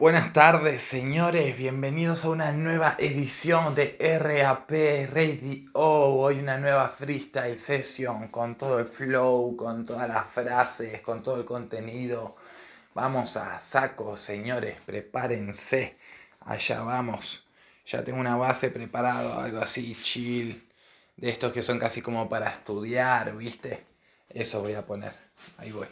Buenas tardes, señores. Bienvenidos a una nueva edición de RAP Radio. Hoy una nueva freestyle session con todo el flow, con todas las frases, con todo el contenido. Vamos a saco, señores. Prepárense. Allá vamos. Ya tengo una base preparada, algo así chill. De estos que son casi como para estudiar, ¿viste? Eso voy a poner. Ahí voy.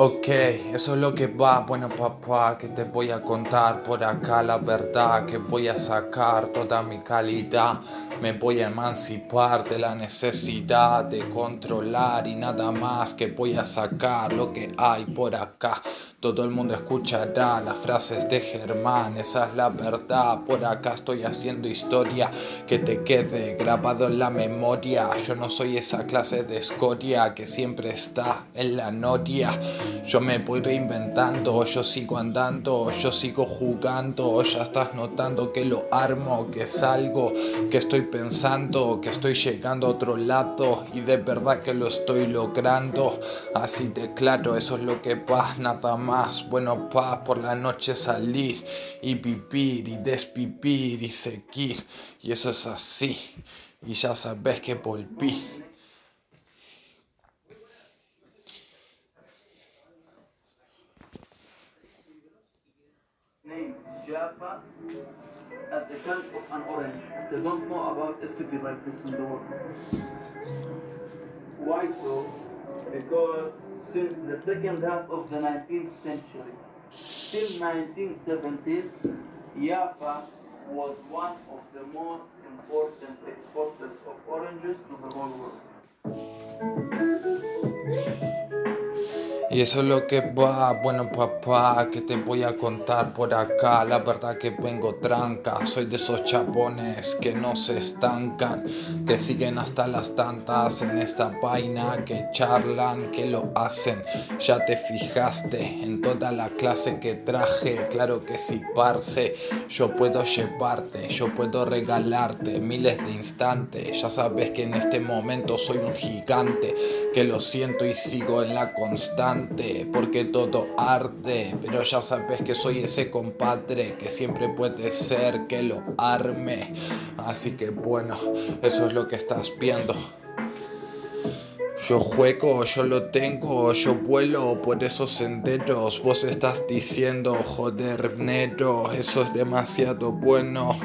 Ok, eso es lo que va. Bueno, papá, que te voy a contar por acá la verdad, que voy a sacar toda mi calidad. Me voy a emancipar de la necesidad de controlar y nada más que voy a sacar lo que hay por acá. Todo el mundo escuchará las frases de Germán, esa es la verdad. Por acá estoy haciendo historia que te quede grabado en la memoria. Yo no soy esa clase de escoria que siempre está en la noria. Yo me voy reinventando, yo sigo andando, yo sigo jugando. Ya estás notando que lo armo, que salgo, que estoy pensando, que estoy llegando a otro lado y de verdad que lo estoy logrando. Así de claro, eso es lo que va, nada más bueno, paz por la noche salir y vivir y despipir y seguir. Y eso es así. Y ya sabes que volví. At the camp of an orange. They don't know about a city like this in the world. Why so? Because since the second half of the 19th century till 1970s, Jaffa was one of the most important exporters of oranges to the whole world. Y eso es lo que va, bueno papá, que te voy a contar por acá. La verdad que vengo tranca, soy de esos chapones que no se estancan, que siguen hasta las tantas en esta vaina, que charlan, que lo hacen. Ya te fijaste en toda la clase que traje, claro que sí, parce. Yo puedo llevarte, yo puedo regalarte miles de instantes. Ya sabes que en este momento soy un gigante, que lo siento y sigo en la constante porque todo arde, pero ya sabes que soy ese compadre que siempre puede ser que lo arme. Así que bueno, eso es lo que estás viendo. Yo juego, yo lo tengo, yo vuelo por esos senderos. Vos estás diciendo, joder, negro, eso es demasiado bueno.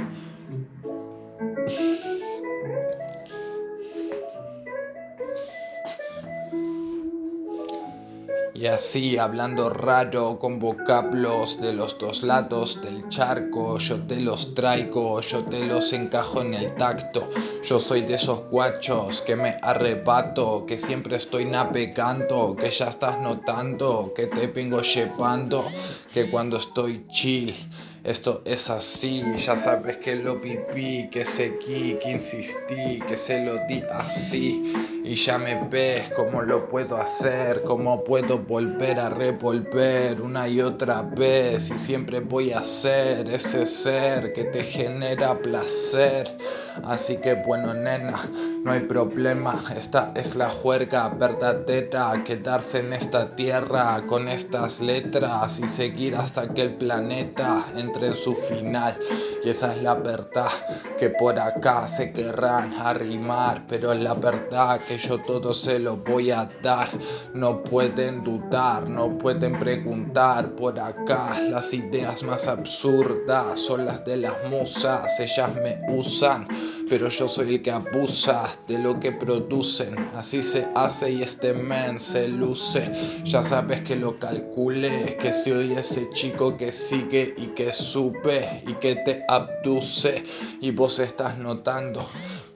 Y así, hablando raro, con vocablos de los dos lados del charco, yo te los traigo, yo te los encajo en el tacto. Yo soy de esos guachos que me arrebato, que siempre estoy navegando, que ya estás notando, que te vengo llevando, que cuando estoy chill esto es así, ya sabes que lo viví, que seguí, que insistí, que se lo di así. Y ya me ves cómo lo puedo hacer, cómo puedo volver a revolver una y otra vez. Y siempre voy a ser ese ser que te genera placer. Así que bueno, nena, no hay problema. Esta es la juerga verdadera. Quedarse en esta tierra con estas letras y seguir hasta que el planeta en su final. Y esa es la verdad que por acá se querrán arrimar, pero es la verdad que yo todo se lo voy a dar. No pueden dudar, no pueden preguntar por acá. Las ideas más absurdas son las de las musas, ellas me usan, pero yo soy el que abusa de lo que producen. Así se hace y este men se luce. Ya sabes que lo calcule, que soy ese chico que sigue y que sube y que te abduce. Y vos estás notando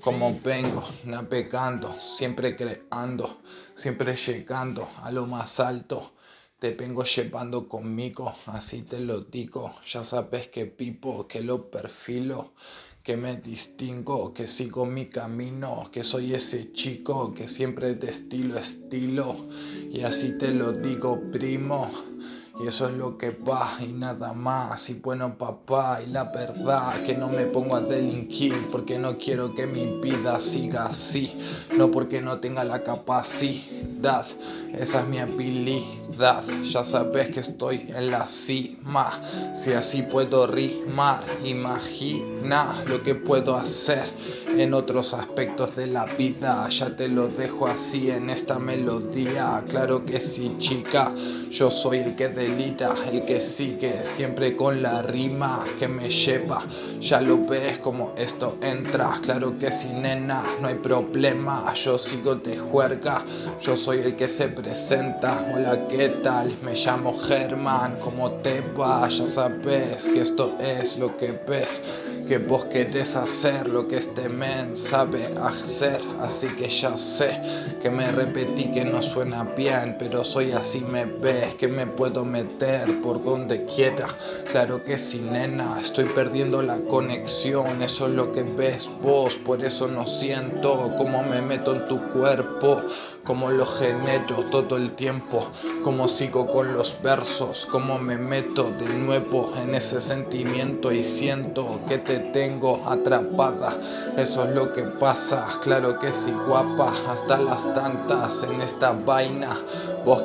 como vengo navegando, siempre creando, siempre llegando a lo más alto. te vengo llevando conmigo, así te lo digo. Ya sabes que pipo, que lo perfilo, que me distingo, que sigo mi camino, que soy ese chico que siempre de estilo estilo. Y así te lo digo, primo. Y eso es lo que va y nada más. Y bueno, papá, y la verdad que no me pongo a delinquir porque no quiero que mi vida siga así. No porque no tenga la capacidad, esa es mi habilidad. Ya sabes que estoy en la cima. Si así puedo rimar, imagina lo que puedo hacer en otros aspectos de la vida. Ya te lo dejo así en esta melodía. Claro que sí, chica. Yo soy el que delita, el que sigue siempre con la rima que me lleva. Ya lo ves como esto entra. Claro que sí, nena, no hay problema. Yo sigo de juerga. Yo soy el que se presenta. Hola, ¿qué tal? Me llamo Germán. ¿Cómo te va? Ya sabes que esto es lo que ves. Que vos querés hacer lo que este sabe hacer. Así que ya sé que me repetí que no suena bien. Pero soy así, me ves. Que me puedo meter por donde quiera. Claro que sí, nena. Estoy perdiendo la conexión. Eso es lo que ves vos. Por eso no siento cómo me meto en tu cuerpo. Cómo lo genero todo el tiempo. Cómo sigo con los versos. Cómo me meto de nuevo en ese sentimiento y siento que te tengo atrapada. Eso es lo que pasa. Claro que sí, guapa. Hasta las tantas en esta vaina. Vos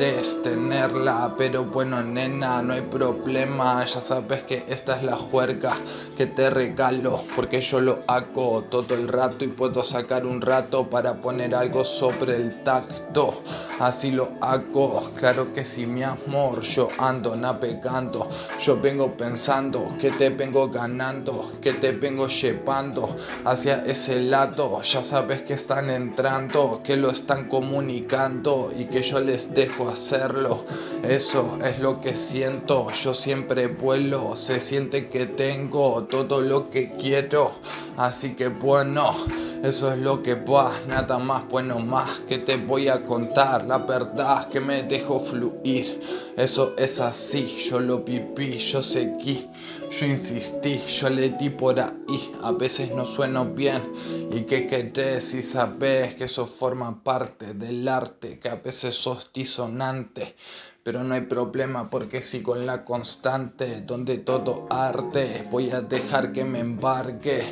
querés tenerla, pero bueno, nena, no hay problema. Ya sabes que esta es la juerga que te regalo, porque yo lo hago todo el rato y puedo sacar un rato para poner algo sobre el tacto. Así lo hago, claro que sí, mi amor. Yo ando navegando, yo vengo pensando que te vengo ganando, que te vengo llevando hacia ese lado. Ya sabes que están entrando, que lo están comunicando y que yo les dejo hacerlo. Eso es lo que siento, yo siempre vuelo, se siente que tengo todo lo que quiero. Así que bueno, eso es lo que va, nada más, bueno más que te voy a contar. La verdad que me dejo fluir, eso es así, yo lo viví, yo seguí. Yo insistí, yo le di por ahí, a veces no sueno bien. ¿Y qué querés si sabes que eso forma parte del arte, que a veces sos disonante? Pero no hay problema porque si con la constante donde todo arte voy a dejar que me embargue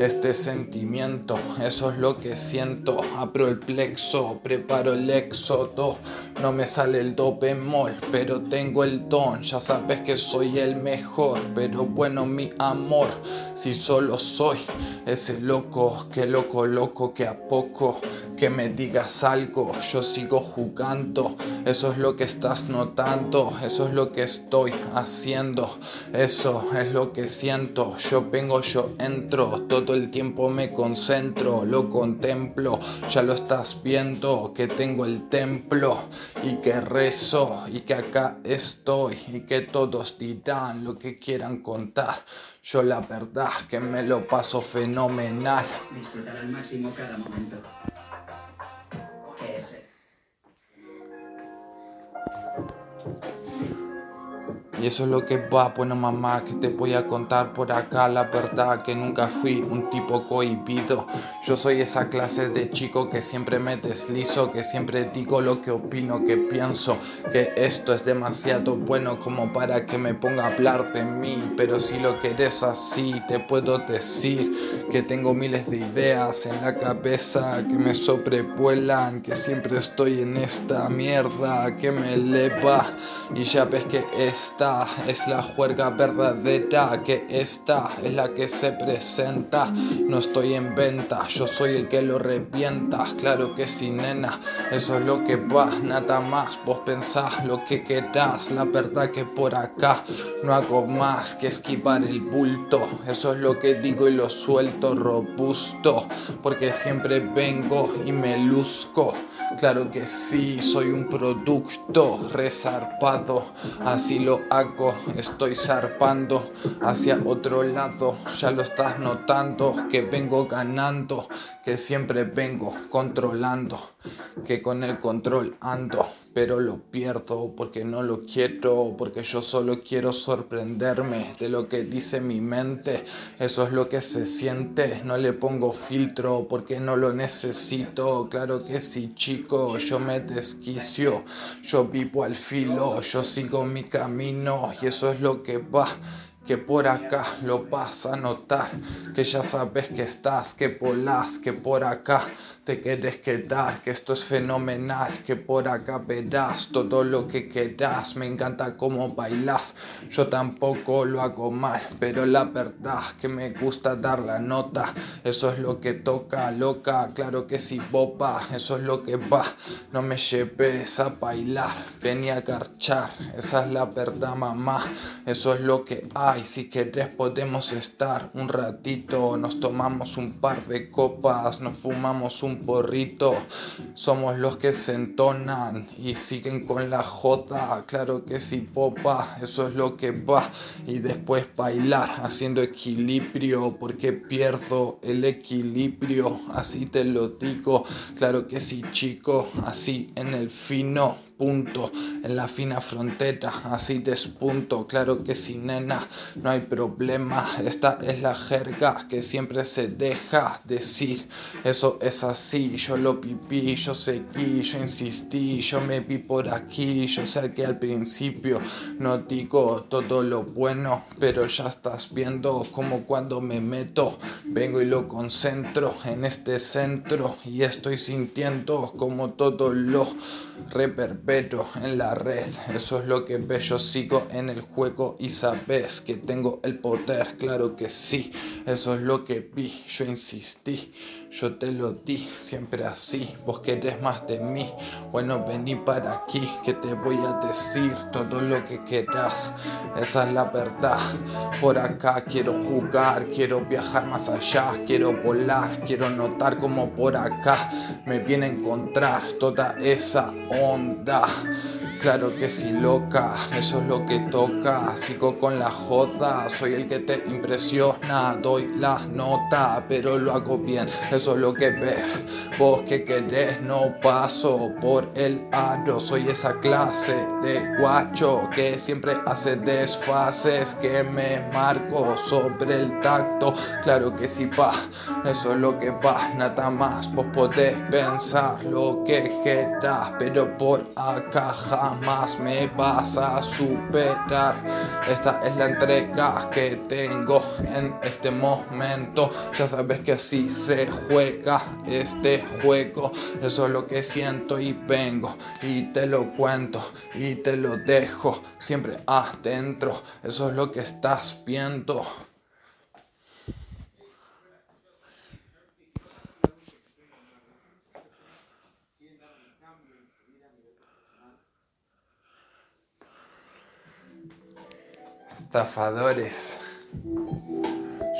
este sentimiento. Eso es lo que siento. Abro el plexo, preparo el éxodo. No me sale el do bemol, pero tengo el don. Ya sabes que soy el mejor, pero bueno, mi amor, si solo soy ese loco, que loco, loco, que a poco que me digas algo, yo sigo jugando. Eso es lo que estás notando, eso es lo que estoy haciendo, eso es lo que siento. Yo vengo, yo entro, todo el tiempo me concentro, lo contemplo. Ya lo estás viendo, que tengo el templo y que rezo y que acá estoy y que todos dirán lo que quieran contar. Yo la verdad que me lo paso fenomenal. Disfrutar al máximo cada momento. Thank you. Y eso es lo que va, bueno mamá, que te voy a contar por acá la verdad que nunca fui un tipo cohibido. Yo soy esa clase de chico que siempre me deslizo, que siempre digo lo que opino, que pienso, que esto es demasiado bueno como para que me ponga a hablar de mí. Pero si lo querés así, te puedo decir que tengo miles de ideas en la cabeza que me sobrevuelan, que siempre estoy en esta mierda que me eleva. Y ya ves que esta es la juerga verdadera, que esta es la que se presenta. No estoy en venta, yo soy el que lo revienta. Claro que sí, nena, eso es lo que va, nada más. Vos pensás lo que querás, la verdad que por acá no hago más que esquivar el bulto. Eso es lo que digo y lo suelto robusto, porque siempre vengo y me luzco. Claro que sí, soy un producto resarpado, así lo hago estoy zarpando hacia otro lado, ya lo estás notando, que vengo ganando, que siempre vengo controlando, que con el control ando pero lo pierdo porque no lo quiero, porque yo solo quiero sorprenderme de lo que dice mi mente. Eso es lo que se siente, no le pongo filtro porque no lo necesito. Claro que sí, chico, yo me desquicio, yo vivo al filo, yo sigo mi camino y eso es lo que va que por acá lo vas a notar, que ya sabes que estás, que volás, que por acá te quieres quedar, que esto es fenomenal, que por acá verás todo lo que quieras, me encanta cómo bailas, yo tampoco lo hago mal, pero la verdad que me gusta dar la nota, eso es lo que toca, loca, claro que sí, bopa, eso es lo que va, no me lleves a bailar, venía a garchar, esa es la verdad mamá, eso es lo que hay, si quieres podemos estar un ratito, nos tomamos un par de copas, nos fumamos un porrito. Somos los que se entonan y siguen con la jota. Claro que sí, popa, eso es lo que va. Y después bailar haciendo equilibrio, porque pierdo el equilibrio. Así te lo digo. Claro que sí, chico, así en el fino punto, en la fina frontera, así despunto, claro que sin nena, no hay problema, esta es la jerga que siempre se deja decir, eso es así, yo lo viví, yo seguí, yo insistí, yo me vi por aquí, yo sé que al principio no digo todo lo bueno, pero ya estás viendo como cuando me meto, vengo y lo concentro en este centro. Y estoy sintiendo como todo lo en la red. Eso es lo que sigo en el juego y sabes que tengo el poder, claro que sí. Eso es lo que vi, yo insistí. Yo te lo di, siempre así, vos querés más de mí. Bueno, vení para aquí, que te voy a decir todo lo que quieras. Esa es la verdad. Por acá quiero jugar, quiero viajar más allá, quiero volar, quiero notar como por acá me viene a encontrar toda esa onda. Claro que sí, loca, eso es lo que toca. Sigo con la joda, soy el que te impresiona. Doy la nota, pero lo hago bien, eso es lo que ves. Vos que querés, no paso por el aro. Soy esa clase de guacho que siempre hace desfases. Que me marco sobre el tacto. Claro que sí, pa, eso es lo que va, nada más. Vos podés pensar lo que quieras, pero por acá jamás me vas a superar. Esta es la entrega que tengo en este momento. Ya sabes que así se juega este juego. Eso es lo que siento y vengo y te lo cuento y te lo dejo siempre adentro. Eso es lo que estás viendo. Estafadores.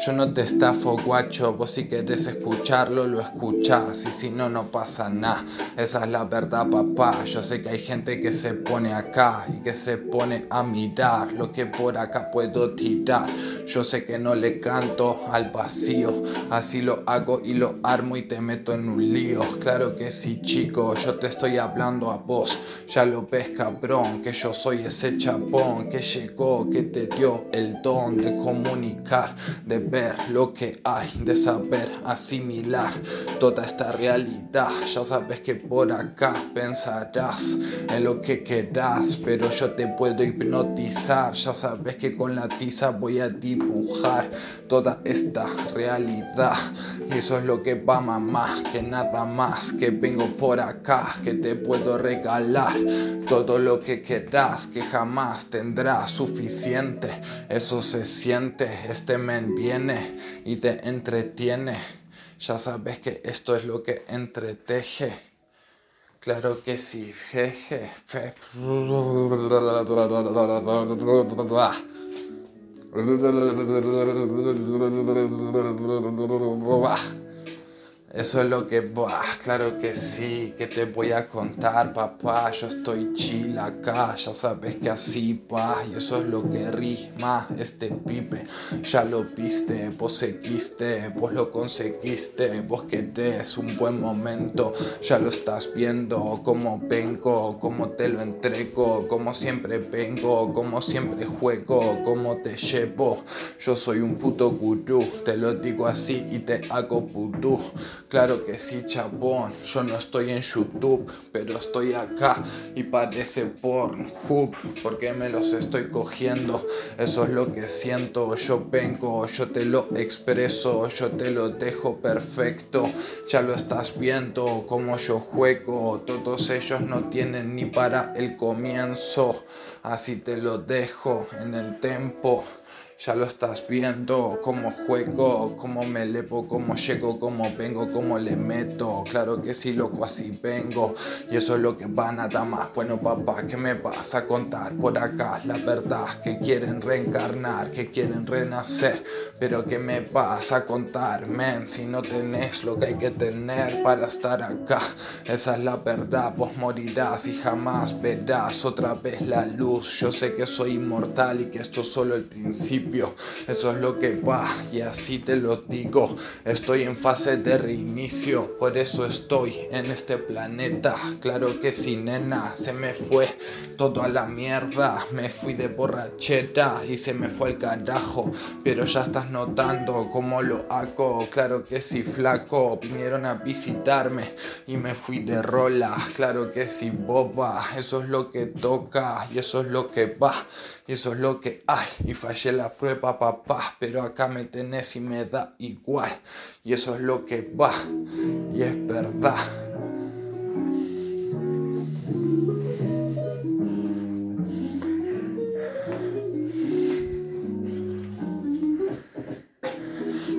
Yo no te estafo, guacho. Vos si querés escucharlo, lo escuchás. Y si no, no pasa nada. Esa es la verdad, papá. Yo sé que hay gente que se pone acá y que se pone a mirar lo que por acá puedo tirar. Yo sé que no le canto al vacío. Así lo hago y lo armo y te meto en un lío. Claro que sí, chico. Yo te estoy hablando a vos. Ya lo ves, cabrón. Que yo soy ese chapón que llegó, que te dio el don de comunicar, de ver lo que hay, de saber asimilar toda esta realidad. Ya sabes que por acá pensarás en lo que querás, pero yo te puedo hipnotizar. Ya sabes que con la tiza voy a dibujar toda esta realidad. Y eso es lo que va mamá, que nada más, que vengo por acá, que te puedo regalar todo lo que querás, que jamás tendrás suficiente. Eso se siente, este men y te entretiene. Ya sabes que esto es lo que entreteje. Claro que sí, jeje. Eso es lo que, bah, claro que sí, que te voy a contar, papá. Yo estoy chill acá, ya sabes que así, pa. Y eso es lo que rima este pipe. Ya lo viste, vos seguiste, vos lo conseguiste, vos querés un buen momento. Ya lo estás viendo, como vengo, como te lo entrego, como siempre vengo, como siempre juego, como te llevo. Yo soy un puto gurú, te lo digo así y te hago putú. Claro que sí, chabón. Yo no estoy en YouTube, pero estoy acá y parece Pornhub porque me los estoy cogiendo. Eso es lo que siento. Yo vengo, yo te lo expreso, yo te lo dejo perfecto. Ya lo estás viendo como yo juego. Todos ellos no tienen ni para el comienzo. Así te lo dejo en el tempo. Ya lo estás viendo, cómo juego, cómo me elevo, cómo llego, cómo vengo, cómo le meto. Claro que sí, loco, así vengo. Y eso es lo que va nada más. Bueno, papá, ¿qué me vas a contar por acá? La verdad, que quieren reencarnar, que quieren renacer. Pero ¿qué me vas a contar, men? Si no tenés lo que hay que tener para estar acá. Esa es la verdad, vos morirás y jamás verás otra vez la luz. Yo sé que soy inmortal y que esto es solo el principio eso es lo que va y así te lo digo. Estoy en fase de reinicio, por eso estoy en este planeta. Claro que sí, nena, se me fue todo a la mierda. Me fui de borracheta y se me fue el carajo. Pero ya estás notando cómo lo hago. Claro que sí, flaco. Vinieron a visitarme y me fui de rola. Claro que sí, boba. Eso es lo que toca y eso es lo que va. Y eso es lo que hay. Y fallé la prueba, papá, pero acá me tenés y me da igual. Y eso es lo que va, y es verdad.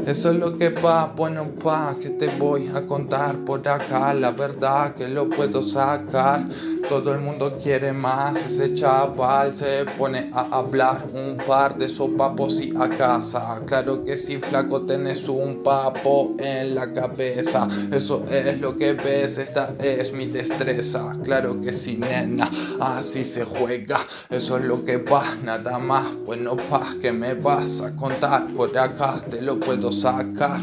Eso es lo que va, bueno pa, que te voy a contar por acá, la verdad que lo puedo sacar. Todo el mundo quiere más, ese chaval se pone a hablar un par de sopapos y a casa. Claro que si flaco tenés un papo en la cabeza, eso es lo que ves, esta es mi destreza. Claro que sí, nena, así se juega, eso es lo que va, nada más. Bueno, pa, que me vas a contar por acá, te lo puedo sacar. sacar.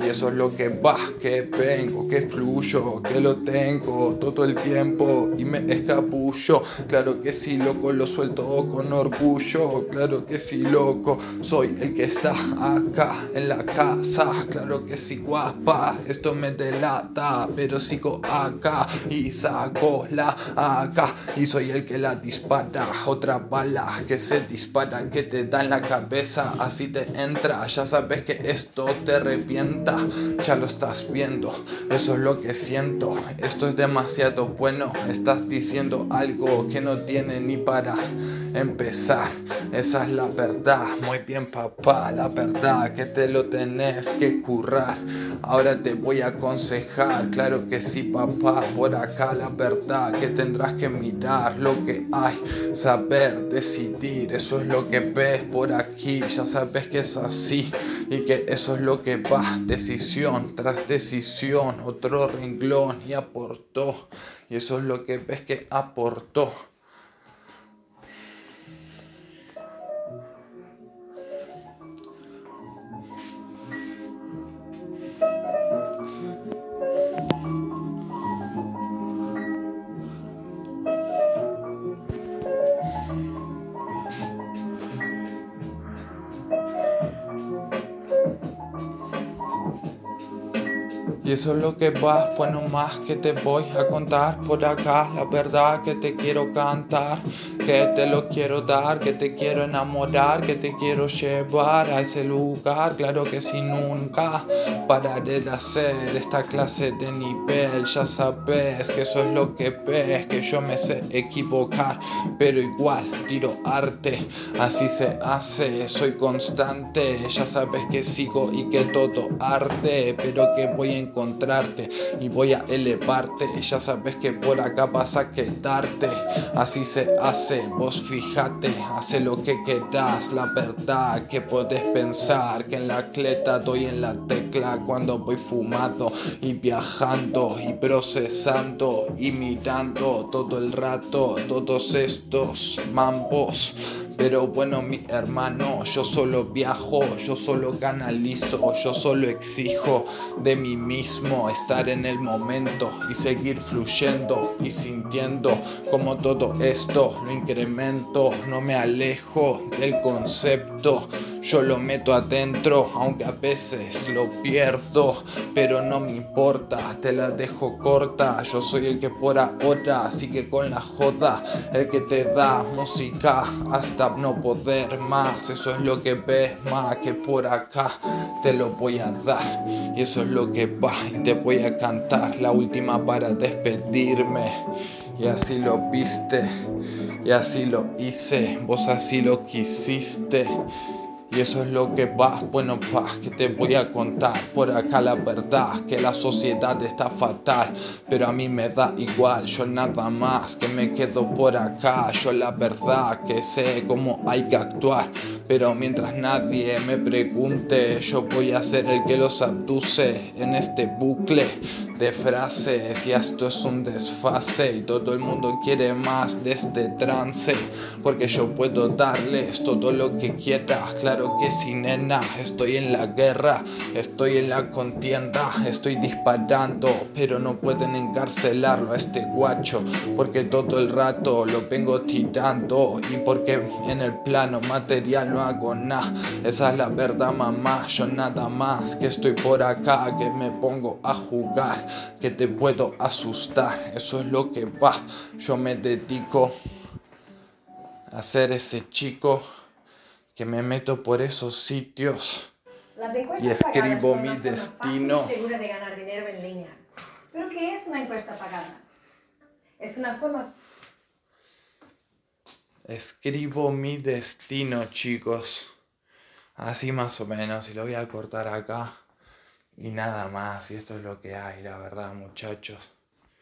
Y eso es lo que va, que vengo, que fluyo, que lo tengo todo el tiempo y me escapullo. Claro que sí, loco, lo suelto con orgullo. Claro que sí, loco, soy el que está acá en la casa. Claro que sí, guapa, esto me delata, pero sigo acá y saco la acá. Y soy el que la dispara. Otra bala que se dispara, que te da en la cabeza, así te entra. Ya sabes que esto te arrepiente ya lo estás viendo, eso es lo que siento, esto es demasiado bueno, estás diciendo algo que no tiene ni para empezar, esa es la verdad, muy bien papá, la verdad que te lo tenés que currar, ahora te voy a aconsejar, claro que sí papá, por acá la verdad que tendrás que mirar lo que hay, saber, decidir, eso es lo que ves por aquí, ya sabes que es así y que eso es lo que va. Decisión tras decisión, otro renglón y aportó. Y eso es lo que ves que aportó. Eso es lo que va, pues no más que te voy a contar. Por acá, la verdad que te quiero cantar, que te lo quiero dar, que te quiero enamorar, que te quiero llevar a ese lugar, claro que si nunca pararé de hacer esta clase de nivel, ya sabes que eso es lo que ves, que yo me sé equivocar, pero igual tiro arte, así se hace, soy constante, ya sabes que sigo y que todo arte, pero que voy en y voy a elevarte. Ya sabes que por acá vas a quedarte. Así se hace, vos fíjate, hace lo que quieras. La verdad que podés pensar que en la cleta doy en la tecla cuando voy fumado y viajando y procesando y mirando todo el rato todos estos mambos. Pero bueno, mi hermano, yo solo viajo, yo solo canalizo, yo solo exijo de mí mismo estar en el momento y seguir fluyendo y sintiendo como todo esto lo incremento, no me alejo del concepto. Yo lo meto adentro, aunque a veces lo pierdo, pero no me importa, te la dejo corta. Yo soy el que por ahora sigue con la joda, el que te da música hasta no poder más. Eso es lo que ves más que por acá te lo voy a dar. Y eso es lo que va y te voy a cantar la última para despedirme. Y así lo viste, y así lo hice, vos así lo quisiste. Y eso es lo que va, bueno, pa, que te voy a contar. Por acá la verdad, que la sociedad está fatal, pero a mí me da igual, yo nada más que me quedo por acá, yo la verdad que sé cómo hay que actuar, pero mientras nadie me pregunte, yo voy a ser el que los abduce en este bucle de frases y esto es un desfase y todo el mundo quiere más de este trance porque yo puedo darles todo lo que quieras claro que sí nena estoy en la guerra estoy en la contienda estoy disparando pero no pueden encarcelarlo a este guacho porque todo el rato lo vengo tirando y porque en el plano material no hago nada. Esa es la verdad mamá yo nada más que estoy por acá que me pongo a jugar que te puedo asustar. Eso es lo que va. Yo me dedico a ser ese chico que me meto por esos sitios y escribo mi destino. Segura de ganar dinero en línea. ¿Pero qué es una encuesta pagada? Es una forma... Escribo mi destino, chicos. Así más o menos, y lo voy a cortar acá. Y nada más, y esto es lo que hay, la verdad, muchachos.